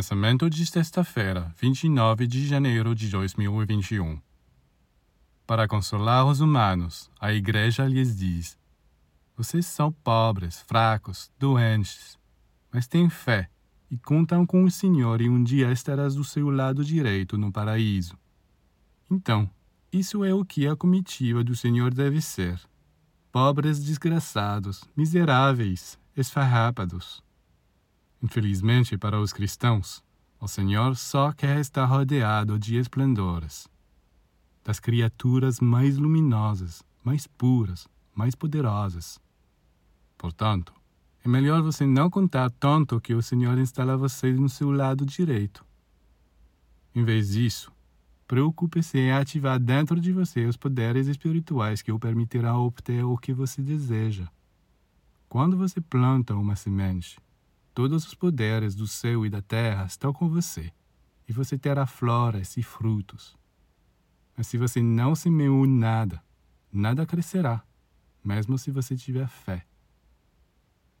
Pensamento de sexta-feira, 29 de janeiro de 2021. Para consolar os humanos, a Igreja lhes diz: Vocês são pobres, fracos, doentes, mas têm fé e contam com o Senhor e um dia estarás do seu lado direito no paraíso. Então, isso é o que a comitiva do Senhor deve ser: pobres desgraçados, miseráveis, esfarrápados Infelizmente para os cristãos, o Senhor só quer estar rodeado de esplendores, das criaturas mais luminosas, mais puras, mais poderosas. Portanto, é melhor você não contar tanto que o Senhor instala você no seu lado direito. Em vez disso, preocupe-se em ativar dentro de você os poderes espirituais que o permitirão obter o que você deseja. Quando você planta uma semente, Todos os poderes do céu e da terra estão com você, e você terá flores e frutos. Mas se você não semeou nada, nada crescerá, mesmo se você tiver fé.